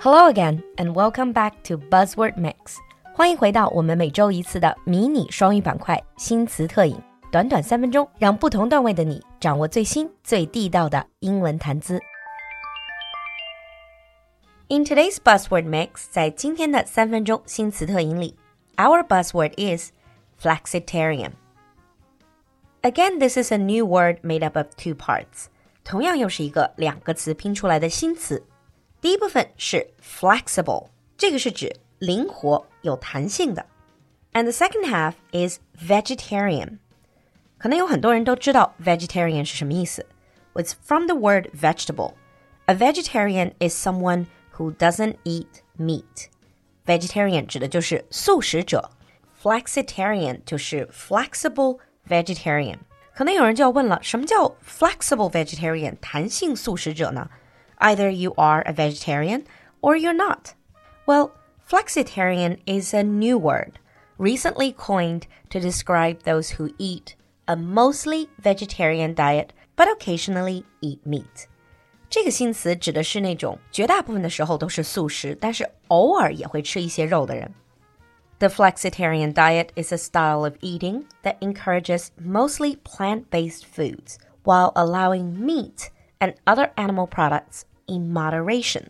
Hello again, and welcome back to Buzzword Mix. 欢迎回到我们每周一次的迷你双语板块新词特饮，短短三分钟，让不同段位的你掌握最新最地道的英文谈资。In today's buzzword mix，在今天的三分钟新词特饮里，our buzzword is flexitarian. Again, this is a new word made up of two parts. 同样又是一个两个词拼出来的新词。 第一部分是 flexible，这个是指灵活有弹性的。And the second half is vegetarian。可能有很多人都知道 vegetarian 是什么意思。It's from the word vegetable. A vegetarian is someone who doesn't eat meat. Vegetarian 指的就是素食者。Flexitarian 就是 flexible vegetarian。可能有人就要问了，什么叫 flexible vegetarian 弹性素食者呢 ？Either you are a vegetarian or you're not. Well, flexitarian is a new word recently coined to describe those who eat a mostly vegetarian diet but occasionally eat meat. 这个新词指的是那种绝大部分的时候都是素食，但是偶尔也会吃一些肉的人。the flexitarian diet is a style of eating that encourages mostly plant based foods while allowing meat and other animal products in moderation.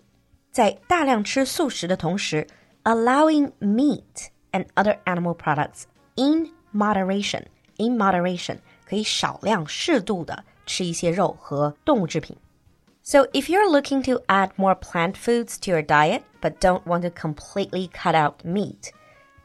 在大量吃素食的同时，allowing meat and other animal products in moderation. In moderation 可以少量适度的吃一些肉和动物制品。So if you're looking to add more plant foods to your diet but don't want to completely cut out meat,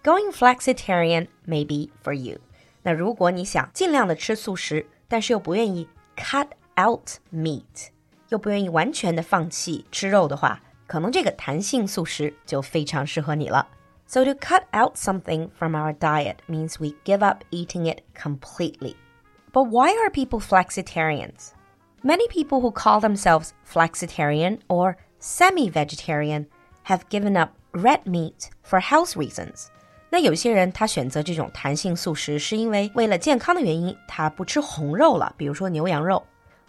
Going flexitarian may be for you。那如果你想尽量的吃素食，但是又不愿意 cut out meat， 又不愿意完全的放弃吃肉的话，可能这个弹性素食就非常适合你了。So to cut out something from our diet means we give up eating it completely. But why are people flexitarians? Many people who call themselves flexitarian or semi-vegetarian have given up red meat for health reasons. 那有些人他选择这种弹性素食，是因为为了健康的原因，他不吃红肉了，比如说牛羊肉。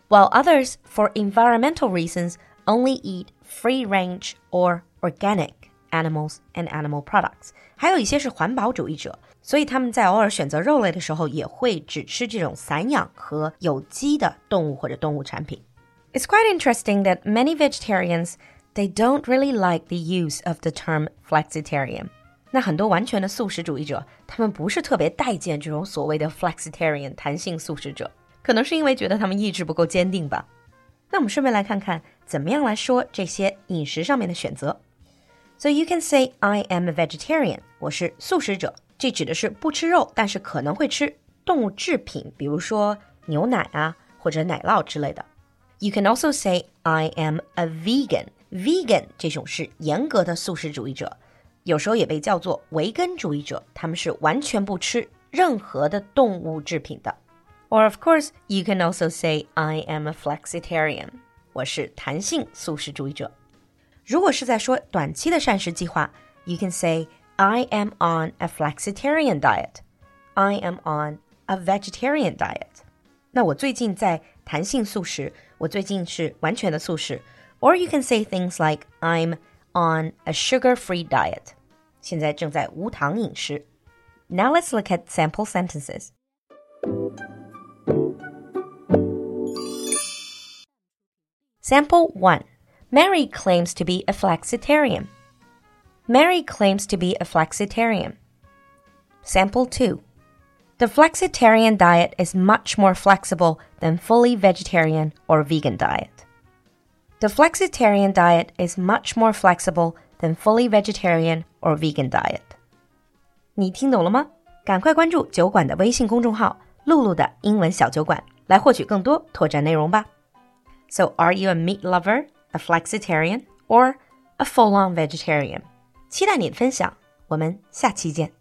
While others, for environmental reasons, only eat free-range or organic animals and animal products。还有一些是环保主义者，所以他们在偶尔选择肉类的时候，也会只吃这种散养和有机的动物或者动物产品。It's quite interesting that many vegetarians they don't really like the use of the term flexitarian. 那很多完全的素食主义者，他们不是特别待见这种所谓的 flexitarian 弹性素食者， 可能是因为觉得他们意志不够坚定吧。那我们顺便来看看怎么样来说这些饮食上面的选择。So you can say I am a vegetarian，我是素食者，这指的是不吃肉，但是可能会吃动物制品，比如说牛奶啊或者奶酪之类的。You can also say I am a vegan，vegan 这种是严格的素食主义者。有时候也被叫做维根主义者，他们是完全不吃任何的动物制品的。Or of course, you can also say I am a flexitarian，我是弹性素食主义者。如果是在说短期的膳食计划，you can say I am on a flexitarian diet. I am on a vegetarian diet. 那我最近在弹性素食，我最近是完全的素食。Or you can say things like I'm on a sugar-free diet. 现在正在无糖饮食。Now let's look at sample sentences. Sample 1. Mary claims to be a flexitarian. Mary claims to be a flexitarian. Sample 2. The flexitarian diet is much more flexible than fully vegetarian or vegan diet. The flexitarian diet is much more flexible than fully vegetarian or vegan diet。你听懂了吗？赶快关注酒馆的微信公众号“露露的英文小酒馆”，来获取更多拓展内容吧。 So, are you a meat lover, a flexitarian, or a full-on vegetarian？期待你的分享，我们下期见。